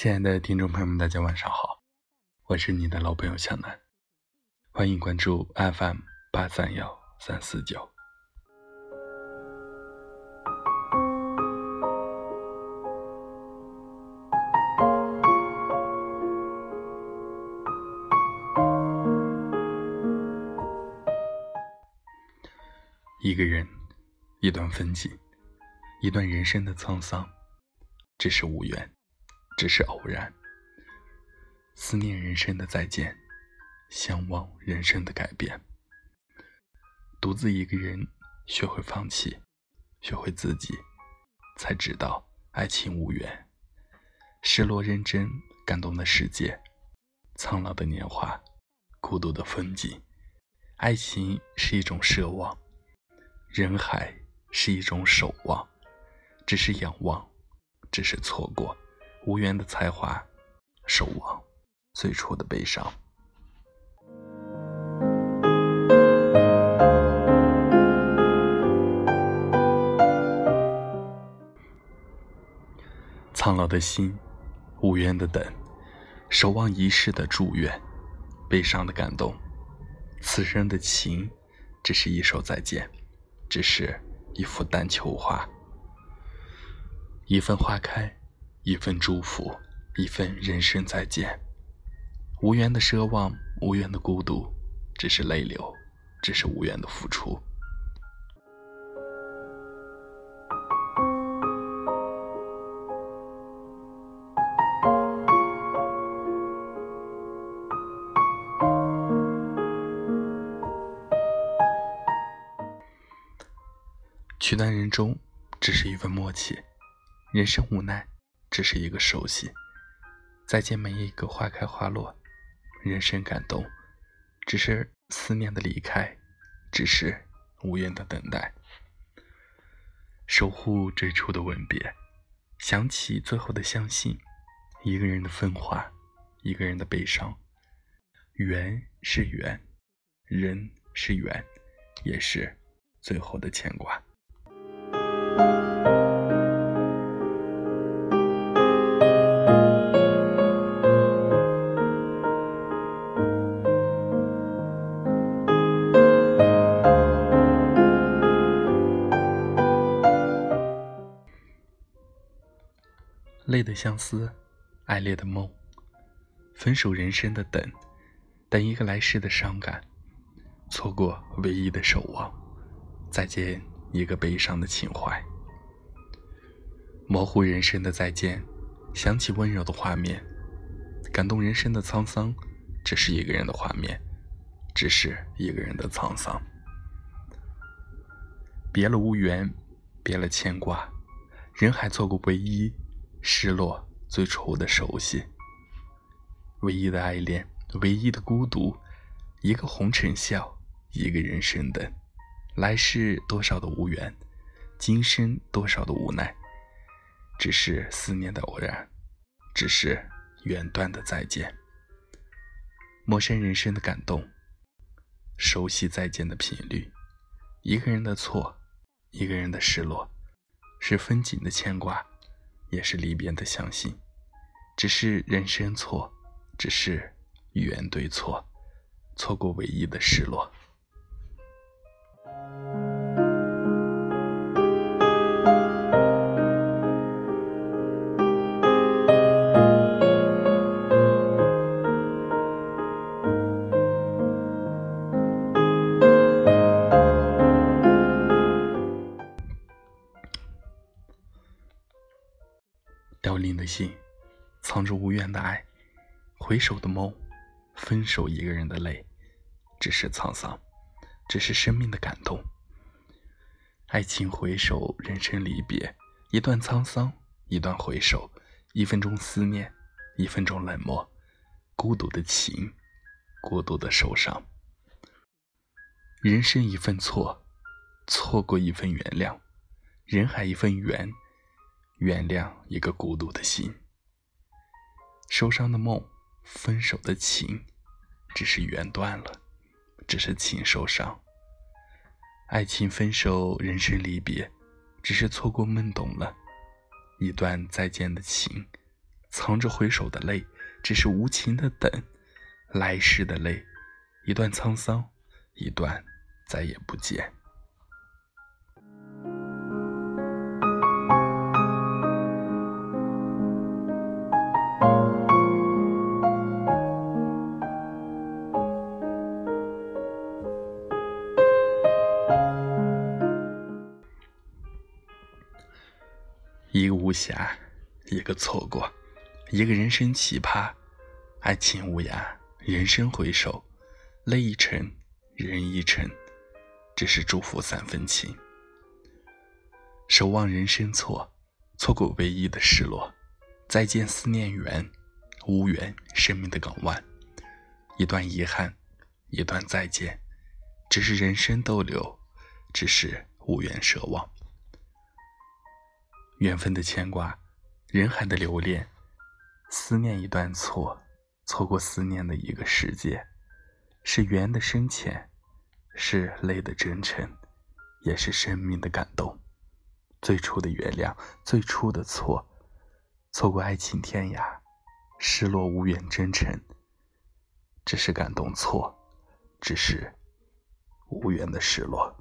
亲爱的听众朋友们，大家晚上好，我是你的老朋友小南，欢迎关注 FM 八三幺三四九。一个人，一段风景，一段人生的沧桑，只是无缘，只是偶然。思念人生的再见，相望人生的改变。独自一个人，学会放弃，学会自己，才知道爱情无缘。失落认真，感动的世界，苍老的年华，孤独的风景。爱情是一种奢望。人海是一种守望，只是仰望，只是错过，无缘的才华，守望最初的悲伤。苍老的心，无缘的等，守望一世的祝愿，悲伤的感动，此生的情，只是一首再见。只是一幅丹丘画，一份花开，一份祝福，一份人生再见。无缘的奢望，无缘的孤独，只是泪流，只是无缘的付出。取暖人中，只是一份默契；人生无奈，只是一个熟悉。再见每一个花开花落，人生感动，只是思念的离开，只是无言的等待。守护最初的吻别，想起最后的相信。一个人的分化，一个人的悲伤。缘是缘，人是缘，也是最后的牵挂。泪的相思，爱恋的梦，分手人生的等，等一个来世的伤感，错过唯一的守望，再见。一个悲伤的情怀，模糊人生的再见，想起温柔的画面，感动人生的沧桑，只是一个人的画面，只是一个人的沧桑。别了无缘，别了牵挂，人海错过唯一，失落最初的熟悉，唯一的爱恋，唯一的孤独，一个红尘笑，一个人生等。来世多少的无缘，今生多少的无奈，只是思念的偶然，只是远断的再见。陌生人生的感动，熟悉再见的频率。一个人的错，一个人的失落，是风景的牵挂，也是离别的相信。只是人生错，只是语言对错，错过唯一的失落。凋零的心，藏着无缘的爱；回首的梦，分手一个人的泪，只是沧桑。只是生命的感动，爱情回首，人生离别，一段沧桑，一段回首，一分钟思念，一分钟冷漠，孤独的情，孤独的受伤。人生一份错，错过一份原谅，人海一份缘，原谅一个孤独的心。受伤的梦，分手的情，只是缘断了。只是情受伤，爱情分手，人生离别，只是错过懵懂了，一段再见的情，藏着回首的泪，只是无情的等来世的泪，一段沧桑，一段再也不见。无暇，一个错过，一个人生奇葩，爱情无涯，人生回首，泪一程，人一程，只是祝福三分情。守望人生错，错过唯一的失落，再见思念缘，无缘生命的港湾，一段遗憾，一段再见，只是人生逗留，只是无缘奢望。缘分的牵挂，人海的留恋，思念一段错，错过思念的一个世界，是缘的深浅，是泪的真诚，也是生命的感动。最初的原谅，最初的错，错过爱情天涯，失落无缘真诚，只是感动错，只是无缘的失落。